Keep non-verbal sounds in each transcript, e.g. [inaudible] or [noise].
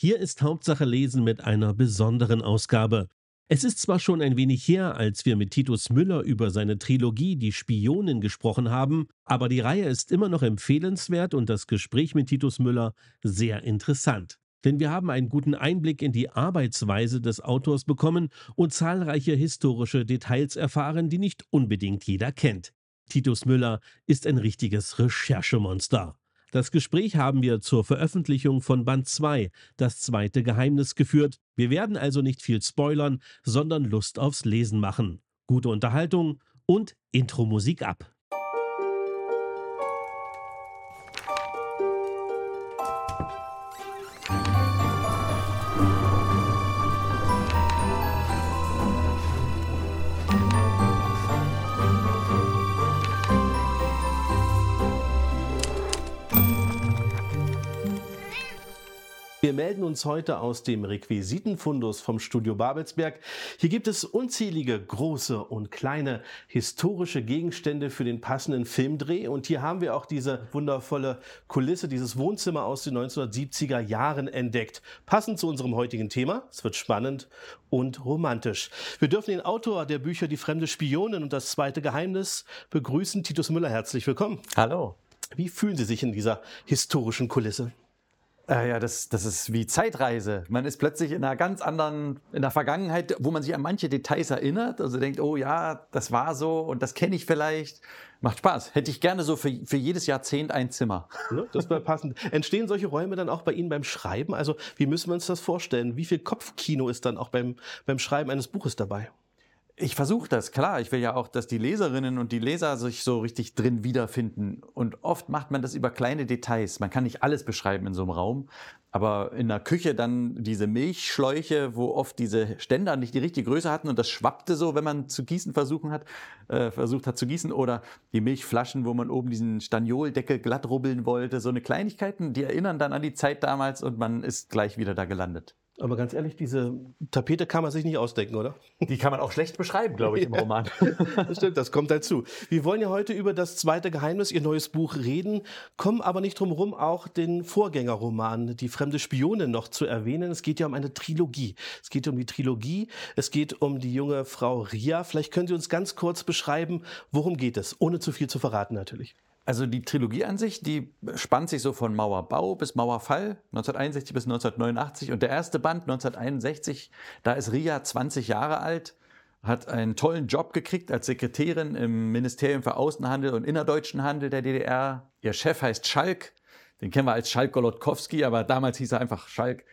Hier ist Hauptsache Lesen mit einer besonderen Ausgabe. Es ist zwar schon ein wenig her, als wir mit Titus Müller über seine Trilogie Die Spionin gesprochen haben, aber die Reihe ist immer noch empfehlenswert und das Gespräch mit Titus Müller sehr interessant. Denn wir haben einen guten Einblick in die Arbeitsweise des Autors bekommen und zahlreiche historische Details erfahren, die nicht unbedingt jeder kennt. Titus Müller ist ein richtiges Recherchemonster. Das Gespräch haben wir zur Veröffentlichung von Band 2, das zweite Geheimnis, geführt. Wir werden also nicht viel spoilern, sondern Lust aufs Lesen machen. Gute Unterhaltung und Intro-Musik ab. Wir melden uns heute aus dem Requisitenfundus vom Studio Babelsberg. Hier gibt es unzählige große und kleine historische Gegenstände für den passenden Filmdreh. Und hier haben wir auch diese wundervolle Kulisse, dieses Wohnzimmer aus den 1970er Jahren entdeckt. Passend zu unserem heutigen Thema. Es wird spannend und romantisch. Wir dürfen den Autor der Bücher Die fremde Spionin und das zweite Geheimnis begrüßen. Titus Müller, herzlich willkommen. Hallo. Wie fühlen Sie sich in dieser historischen Kulisse? Äh, ja, das, das ist wie Zeitreise. Man ist plötzlich in einer ganz anderen, in der Vergangenheit, wo man sich an manche Details erinnert. Also denkt, oh ja, das war so und das kenne ich vielleicht. Macht Spaß. Hätte ich gerne so für, für jedes Jahrzehnt ein Zimmer. Ne, das wäre passend. Entstehen solche Räume dann auch bei Ihnen beim Schreiben? Also wie müssen wir uns das vorstellen? Wie viel Kopfkino ist dann auch beim, beim Schreiben eines Buches dabei? Ich versuche das, klar. Ich will ja auch, dass die Leserinnen und die Leser sich so richtig drin wiederfinden. Und oft macht man das über kleine Details. Man kann nicht alles beschreiben in so einem Raum. Aber in der Küche dann diese Milchschläuche, wo oft diese Ständer nicht die richtige Größe hatten und das schwappte so, wenn man zu gießen versuchen hat, äh, versucht hat zu gießen. Oder die Milchflaschen, wo man oben diesen Stanioldeckel glatt rubbeln wollte. So eine Kleinigkeiten, die erinnern dann an die Zeit damals und man ist gleich wieder da gelandet. Aber ganz ehrlich, diese Tapete kann man sich nicht ausdenken, oder? Die kann man auch schlecht beschreiben, glaube ich, im [laughs] Roman. das stimmt, das kommt dazu. Wir wollen ja heute über das zweite Geheimnis, Ihr neues Buch, reden, kommen aber nicht drum herum, auch den Vorgängerroman, Die fremde Spionin, noch zu erwähnen. Es geht ja um eine Trilogie. Es geht um die Trilogie, es geht um die junge Frau Ria. Vielleicht können Sie uns ganz kurz beschreiben, worum geht es, ohne zu viel zu verraten natürlich. Also die Trilogie an sich, die spannt sich so von Mauerbau bis Mauerfall, 1961 bis 1989. Und der erste Band, 1961, da ist Ria 20 Jahre alt, hat einen tollen Job gekriegt als Sekretärin im Ministerium für Außenhandel und innerdeutschen Handel der DDR. Ihr Chef heißt Schalk, den kennen wir als Schalk Golodkowski, aber damals hieß er einfach Schalk.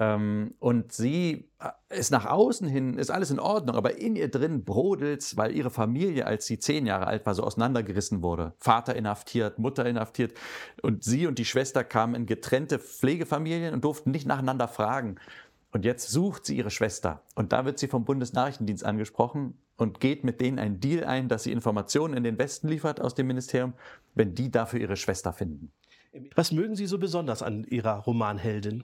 Ähm, und sie äh, ist nach außen hin, ist alles in Ordnung, aber in ihr drin brodelt's, weil ihre Familie, als sie zehn Jahre alt war, so auseinandergerissen wurde. Vater inhaftiert, Mutter inhaftiert. Und sie und die Schwester kamen in getrennte Pflegefamilien und durften nicht nacheinander fragen. Und jetzt sucht sie ihre Schwester. Und da wird sie vom Bundesnachrichtendienst angesprochen und geht mit denen einen Deal ein, dass sie Informationen in den Westen liefert aus dem Ministerium, wenn die dafür ihre Schwester finden. Was mögen Sie so besonders an Ihrer Romanheldin?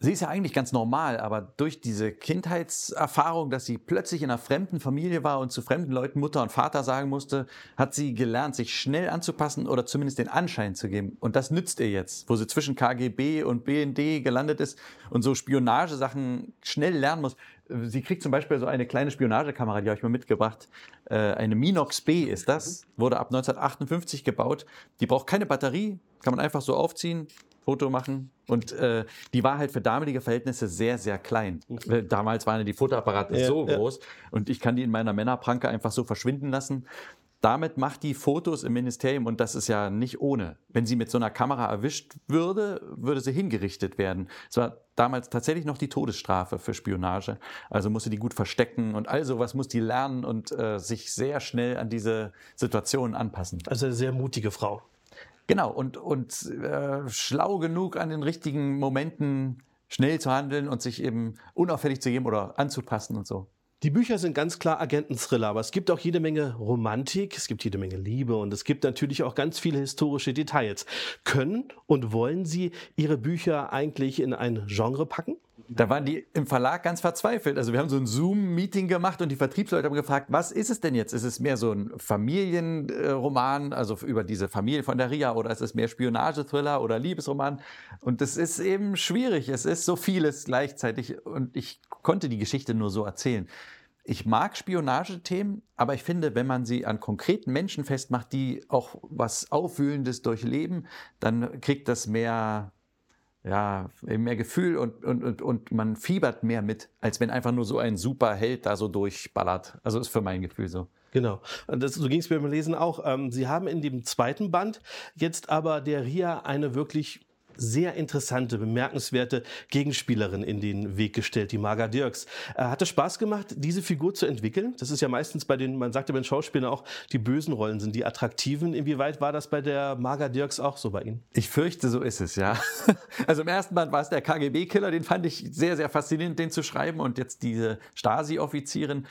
Sie ist ja eigentlich ganz normal, aber durch diese Kindheitserfahrung, dass sie plötzlich in einer fremden Familie war und zu fremden Leuten Mutter und Vater sagen musste, hat sie gelernt, sich schnell anzupassen oder zumindest den Anschein zu geben. Und das nützt ihr jetzt, wo sie zwischen KGB und BND gelandet ist und so Spionagesachen schnell lernen muss. Sie kriegt zum Beispiel so eine kleine Spionagekamera, die habe ich mal mitgebracht. Äh, eine Minox B ist das, wurde ab 1958 gebaut. Die braucht keine Batterie, kann man einfach so aufziehen, Foto machen. Und äh, die war halt für damalige Verhältnisse sehr, sehr klein. Mhm. Damals waren die Fotoapparate ja, so groß und ich kann die in meiner Männerpranke einfach so verschwinden lassen. Damit macht die Fotos im Ministerium und das ist ja nicht ohne. Wenn sie mit so einer Kamera erwischt würde, würde sie hingerichtet werden. Es war damals tatsächlich noch die Todesstrafe für Spionage. Also musste die gut verstecken und all sowas muss die lernen und äh, sich sehr schnell an diese Situation anpassen. Also eine sehr mutige Frau. Genau, und, und äh, schlau genug an den richtigen Momenten schnell zu handeln und sich eben unauffällig zu geben oder anzupassen und so. Die Bücher sind ganz klar Agenten-Thriller, aber es gibt auch jede Menge Romantik, es gibt jede Menge Liebe und es gibt natürlich auch ganz viele historische Details. Können und wollen Sie Ihre Bücher eigentlich in ein Genre packen? Da waren die im Verlag ganz verzweifelt. Also wir haben so ein Zoom-Meeting gemacht und die Vertriebsleute haben gefragt, was ist es denn jetzt? Ist es mehr so ein Familienroman, also über diese Familie von der Ria, oder ist es mehr Spionagethriller oder Liebesroman? Und das ist eben schwierig. Es ist so vieles gleichzeitig und ich konnte die Geschichte nur so erzählen. Ich mag Spionagethemen, aber ich finde, wenn man sie an konkreten Menschen festmacht, die auch was Aufwühlendes durchleben, dann kriegt das mehr ja, mehr Gefühl und, und, und, und man fiebert mehr mit, als wenn einfach nur so ein Superheld da so durchballert. Also ist für mein Gefühl so. Genau. Das, so ging es mir beim Lesen auch. Ähm, Sie haben in dem zweiten Band jetzt aber der Ria eine wirklich sehr interessante, bemerkenswerte Gegenspielerin in den Weg gestellt, die Marga Dirks. Äh, hat es Spaß gemacht, diese Figur zu entwickeln? Das ist ja meistens bei den, man sagt ja bei den Schauspielern auch, die bösen Rollen sind die attraktiven. Inwieweit war das bei der Marga Dirks auch so bei Ihnen? Ich fürchte, so ist es, ja. [laughs] Also im ersten Band war es der KGB-Killer, den fand ich sehr, sehr faszinierend, den zu schreiben. Und jetzt diese Stasi-Offizierin.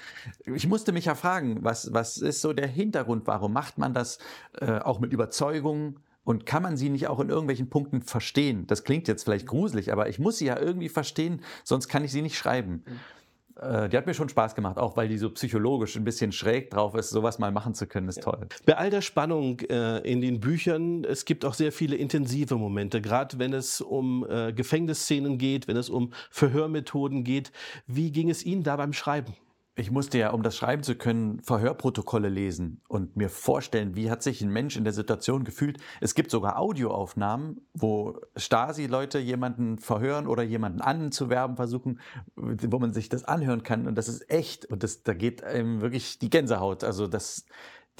Ich musste mich ja fragen, was, was ist so der Hintergrund? Warum macht man das äh, auch mit Überzeugung? Und kann man sie nicht auch in irgendwelchen Punkten verstehen? Das klingt jetzt vielleicht gruselig, aber ich muss sie ja irgendwie verstehen, sonst kann ich sie nicht schreiben. Mhm. Die hat mir schon Spaß gemacht, auch weil die so psychologisch ein bisschen schräg drauf ist. Sowas mal machen zu können, ist toll. Bei all der Spannung äh, in den Büchern, es gibt auch sehr viele intensive Momente, gerade wenn es um äh, Gefängnisszenen geht, wenn es um Verhörmethoden geht. Wie ging es Ihnen da beim Schreiben? Ich musste ja, um das schreiben zu können, Verhörprotokolle lesen und mir vorstellen, wie hat sich ein Mensch in der Situation gefühlt. Es gibt sogar Audioaufnahmen, wo Stasi-Leute jemanden verhören oder jemanden anzuwerben versuchen, wo man sich das anhören kann. Und das ist echt. Und das, da geht einem wirklich die Gänsehaut. Also das,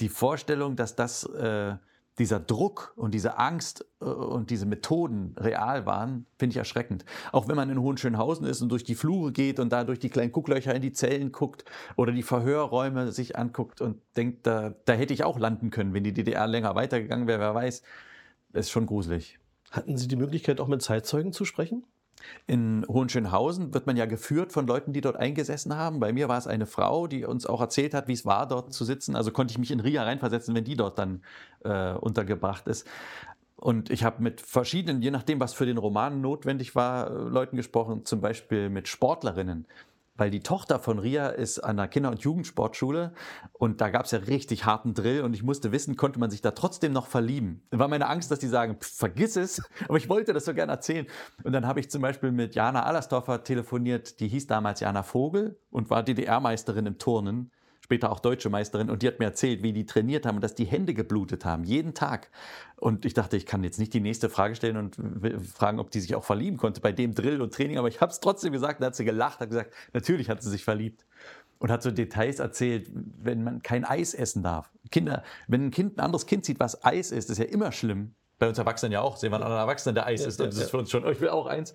die Vorstellung, dass das äh, dieser Druck und diese Angst äh, und diese Methoden real waren, finde ich erschreckend. Auch wenn man in Hohenschönhausen ist und durch die Flure geht und da durch die kleinen Gucklöcher in die Zellen guckt oder die Verhörräume sich anguckt und denkt, da, da hätte ich auch landen können, wenn die DDR länger weitergegangen wäre, wer weiß. Das ist schon gruselig. Hatten Sie die Möglichkeit, auch mit Zeitzeugen zu sprechen? In Hohenschönhausen wird man ja geführt von Leuten, die dort eingesessen haben. Bei mir war es eine Frau, die uns auch erzählt hat, wie es war, dort zu sitzen. Also konnte ich mich in Ria reinversetzen, wenn die dort dann äh, untergebracht ist. Und ich habe mit verschiedenen, je nachdem, was für den Roman notwendig war, Leuten gesprochen, zum Beispiel mit Sportlerinnen, weil die Tochter von Ria ist an der Kinder- und Jugendsportschule und da gab es ja richtig harten Drill und ich musste wissen, konnte man sich da trotzdem noch verlieben. War meine Angst, dass die sagen, vergiss es, [laughs] aber ich wollte das so gerne erzählen. Und dann habe ich zum Beispiel mit Jana Allersdorfer telefoniert, die hieß damals Jana Vogel und war DDR-Meisterin im Turnen später auch deutsche Meisterin, und die hat mir erzählt, wie die trainiert haben und dass die Hände geblutet haben, jeden Tag. Und ich dachte, ich kann jetzt nicht die nächste Frage stellen und fragen, ob die sich auch verlieben konnte bei dem Drill und Training, aber ich habe es trotzdem gesagt, da hat sie gelacht, hat gesagt, natürlich hat sie sich verliebt. Und hat so Details erzählt, wenn man kein Eis essen darf. Kinder, wenn ein Kind ein anderes Kind sieht, was Eis ist, ist ja immer schlimm. Bei uns Erwachsenen ja auch. Sehen wir einen anderen Erwachsenen, der Eis ja, isst. Und das ist für uns schon, oh, ich will auch eins.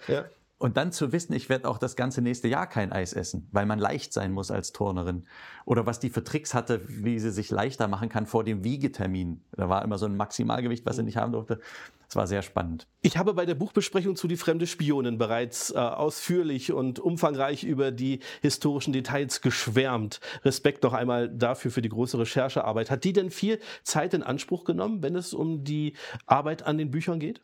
Und dann zu wissen, ich werde auch das ganze nächste Jahr kein Eis essen, weil man leicht sein muss als Turnerin. Oder was die für Tricks hatte, wie sie sich leichter machen kann vor dem Wiegetermin. Da war immer so ein Maximalgewicht, was sie nicht haben durfte. Das war sehr spannend. Ich habe bei der Buchbesprechung zu Die fremde Spionin bereits äh, ausführlich und umfangreich über die historischen Details geschwärmt. Respekt noch einmal dafür für die große Recherchearbeit. Hat die denn viel Zeit in Anspruch genommen, wenn es um die Arbeit an den Büchern geht?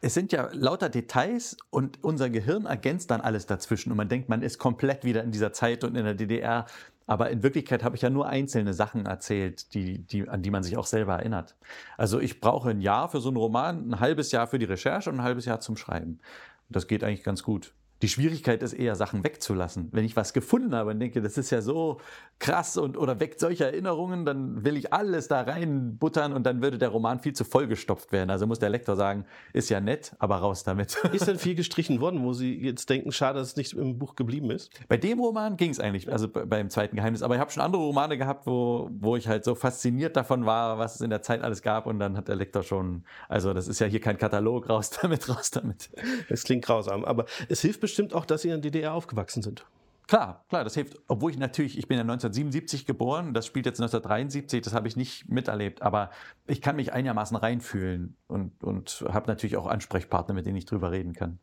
Es sind ja lauter Details und unser Gehirn ergänzt dann alles dazwischen und man denkt, man ist komplett wieder in dieser Zeit und in der DDR. Aber in Wirklichkeit habe ich ja nur einzelne Sachen erzählt, die, die, an die man sich auch selber erinnert. Also ich brauche ein Jahr für so einen Roman, ein halbes Jahr für die Recherche und ein halbes Jahr zum Schreiben. Das geht eigentlich ganz gut. Die Schwierigkeit ist eher, Sachen wegzulassen. Wenn ich was gefunden habe und denke, das ist ja so krass und oder weckt solche Erinnerungen, dann will ich alles da reinbuttern und dann würde der Roman viel zu vollgestopft werden. Also muss der Lektor sagen, ist ja nett, aber raus damit. [laughs] Ist denn viel gestrichen worden, wo Sie jetzt denken, schade, dass es nicht im Buch geblieben ist? Bei dem Roman ging es eigentlich, also beim zweiten Geheimnis. Aber ich habe schon andere Romane gehabt, wo, wo ich halt so fasziniert davon war, was es in der Zeit alles gab und dann hat der Lektor schon, also das ist ja hier kein Katalog, raus [laughs] damit, raus damit. Es klingt grausam, aber es hilft bestimmt auch, dass Sie in der DDR aufgewachsen sind. Klar, klar, das hilft. Obwohl ich natürlich, ich bin ja 1977 geboren, das spielt jetzt 1973, das habe ich nicht miterlebt, aber ich kann mich einigermaßen reinfühlen und, und habe natürlich auch Ansprechpartner, mit denen ich drüber reden kann.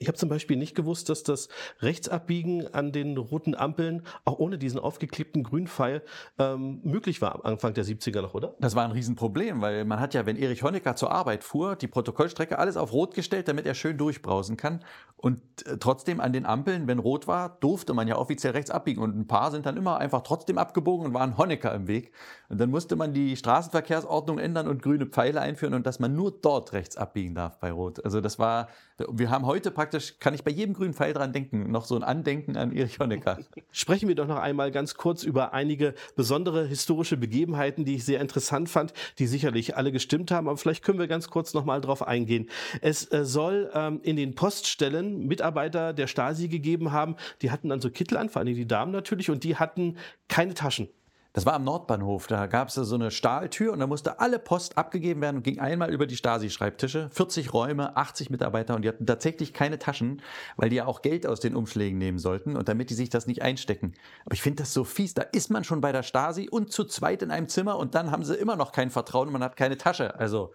Ich habe zum Beispiel nicht gewusst, dass das Rechtsabbiegen an den roten Ampeln auch ohne diesen aufgeklebten Grünpfeil ähm, möglich war am Anfang der 70er noch, oder? Das war ein Riesenproblem, weil man hat ja, wenn Erich Honecker zur Arbeit fuhr, die Protokollstrecke alles auf Rot gestellt, damit er schön durchbrausen kann. Und äh, trotzdem an den Ampeln, wenn rot war, durfte man ja offiziell rechts abbiegen. Und ein paar sind dann immer einfach trotzdem abgebogen und waren Honecker im Weg. Und dann musste man die Straßenverkehrsordnung ändern und grüne Pfeile einführen und dass man nur dort rechts abbiegen darf bei Rot. Also das war, wir haben heute praktisch, kann ich bei jedem grünen Pfeil dran denken, noch so ein Andenken an Erich Honecker. [laughs] Sprechen wir doch noch einmal ganz kurz über einige besondere historische Begebenheiten, die ich sehr interessant fand, die sicherlich alle gestimmt haben. Aber vielleicht können wir ganz kurz noch mal drauf eingehen. Es äh, soll ähm, in den Poststellen Mitarbeiter der Stasi gegeben haben, die hatten dann so Kittel an, vor allem die Damen natürlich, und die hatten keine Taschen. Das war am Nordbahnhof. Da gab es so eine Stahltür und da musste alle Post abgegeben werden und ging einmal über die Stasi-Schreibtische. 40 Räume, 80 Mitarbeiter und die hatten tatsächlich keine Taschen, weil die ja auch Geld aus den Umschlägen nehmen sollten und damit die sich das nicht einstecken. Aber ich finde das so fies. Da ist man schon bei der Stasi und zu zweit in einem Zimmer und dann haben sie immer noch kein Vertrauen und man hat keine Tasche. Also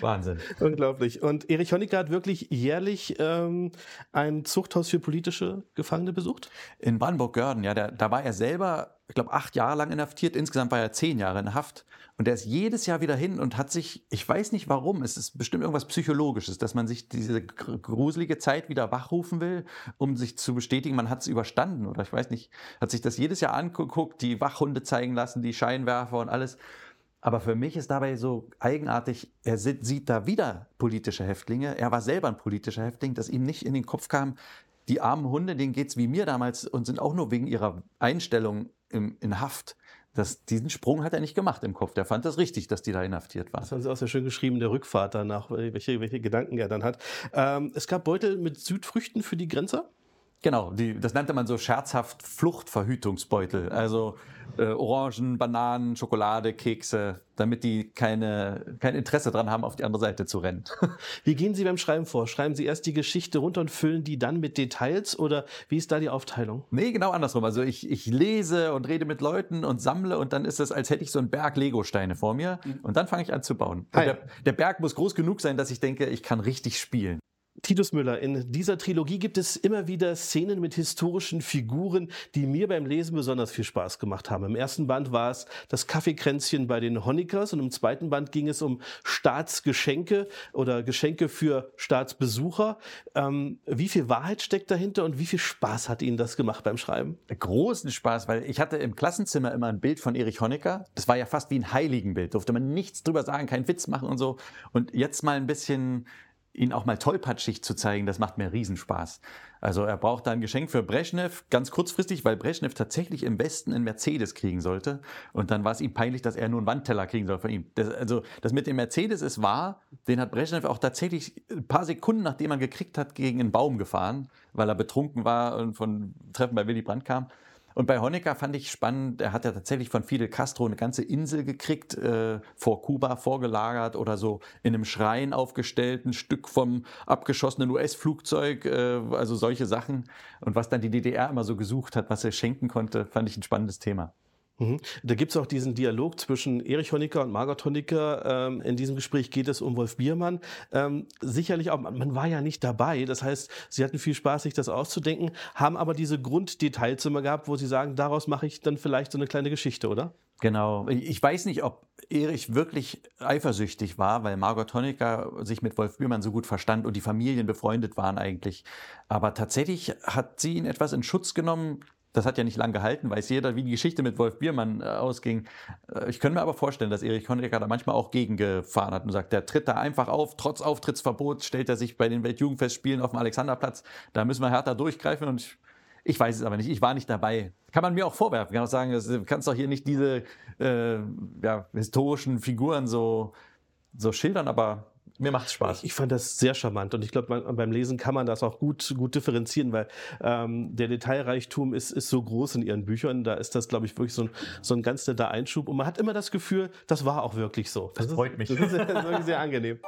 Wahnsinn. [laughs] Unglaublich. Und Erich Honecker hat wirklich jährlich ähm, ein Zuchthaus für politische Gefangene besucht? In Brandenburg-Görden, ja. Der, da war er selber, ich glaube, acht Jahre lang inhaftiert. Insgesamt war er zehn Jahre in Haft. Und er ist jedes Jahr wieder hin und hat sich, ich weiß nicht warum, es ist bestimmt irgendwas Psychologisches, dass man sich diese gruselige Zeit wieder wachrufen will, um sich zu bestätigen, man hat es überstanden. Oder ich weiß nicht, hat sich das jedes Jahr angeguckt, die Wachhunde zeigen lassen, die Scheinwerfer und alles. Aber für mich ist dabei so eigenartig, er sieht da wieder politische Häftlinge. Er war selber ein politischer Häftling, dass ihm nicht in den Kopf kam, die armen Hunde, denen geht es wie mir damals und sind auch nur wegen ihrer Einstellung im, in Haft. Das, diesen Sprung hat er nicht gemacht im Kopf. Der fand das richtig, dass die da inhaftiert waren. Das haben Sie auch sehr schön geschrieben, der Rückfahrt danach, welche, welche Gedanken er dann hat. Ähm, es gab Beutel mit Südfrüchten für die Grenzer? Genau, die, das nannte man so scherzhaft Fluchtverhütungsbeutel. Also äh, Orangen, Bananen, Schokolade, Kekse, damit die keine, kein Interesse daran haben, auf die andere Seite zu rennen. [laughs] Wie gehen Sie beim Schreiben vor? Schreiben Sie erst die Geschichte runter und füllen die dann mit Details oder wie ist da die Aufteilung? Nee, genau andersrum. Also ich, ich lese und rede mit Leuten und sammle und dann ist es, als hätte ich so einen Berg Legosteine vor mir mhm. und dann fange ich an zu bauen. Der, der Berg muss groß genug sein, dass ich denke, ich kann richtig spielen. Titus Müller, in dieser Trilogie gibt es immer wieder Szenen mit historischen Figuren, die mir beim Lesen besonders viel Spaß gemacht haben. Im ersten Band war es das Kaffeekränzchen bei den Honeckers und im zweiten Band ging es um Staatsgeschenke oder Geschenke für Staatsbesucher. Ähm, wie viel Wahrheit steckt dahinter und wie viel Spaß hat Ihnen das gemacht beim Schreiben? Großen Spaß, weil ich hatte im Klassenzimmer immer ein Bild von Erich Honecker. Das war ja fast wie ein Heiligenbild, durfte man nichts drüber sagen, keinen Witz machen und so. Und jetzt mal ein bisschen ihn auch mal tollpatschig zu zeigen, das macht mir Riesenspaß. Also er braucht da ein Geschenk für Brezhnev, ganz kurzfristig, weil Brezhnev tatsächlich im Westen einen Mercedes kriegen sollte. Und dann war es ihm peinlich, dass er nur einen Wandteller kriegen soll von ihm. Das, also das mit dem Mercedes ist wahr, den hat Brezhnev auch tatsächlich ein paar Sekunden, nachdem er gekriegt hat, gegen einen Baum gefahren, weil er betrunken war und von Treffen bei Willy Brandt kam. Und bei Honecker fand ich spannend, er hat ja tatsächlich von Fidel Castro eine ganze Insel gekriegt, äh, vor Kuba vorgelagert oder so in einem Schrein aufgestellt, ein Stück vom abgeschossenen US-Flugzeug, äh, also solche Sachen. Und was dann die DDR immer so gesucht hat, was er schenken konnte, fand ich ein spannendes Thema. Mhm. Da gibt es auch diesen Dialog zwischen Erich Honecker und Margot Honecker. Ähm, in diesem Gespräch geht es um Wolf Biermann. Ähm, sicherlich auch, man war ja nicht dabei. Das heißt, sie hatten viel Spaß, sich das auszudenken, haben aber diese Grunddetails immer gehabt, wo sie sagen, daraus mache ich dann vielleicht so eine kleine Geschichte, oder? Genau. Ich weiß nicht, ob Erich wirklich eifersüchtig war, weil Margot Honecker sich mit Wolf Biermann so gut verstand und die Familien befreundet waren eigentlich. Aber tatsächlich hat sie ihn etwas in Schutz genommen, das hat ja nicht lange gehalten, weiß jeder, wie die Geschichte mit Wolf Biermann äh, ausging. Äh, ich könnte mir aber vorstellen, dass Erich Honecker da manchmal auch gegengefahren hat und sagt, der tritt da einfach auf, trotz Auftrittsverbot stellt er sich bei den Weltjugendfestspielen auf dem Alexanderplatz. Da müssen wir härter durchgreifen und ich, ich weiß es aber nicht, ich war nicht dabei. Kann man mir auch vorwerfen, kann auch sagen, du kannst doch hier nicht diese äh, ja, historischen Figuren so, so schildern, aber mir macht es Spaß. Ich fand das sehr charmant und ich glaube, beim Lesen kann man das auch gut, gut differenzieren, weil ähm, der Detailreichtum ist, ist so groß in ihren Büchern. Da ist das, glaube ich, wirklich so ein, so ein ganz netter Einschub und man hat immer das Gefühl, das war auch wirklich so. Das, das freut ist, mich. Das ist wirklich sehr angenehm.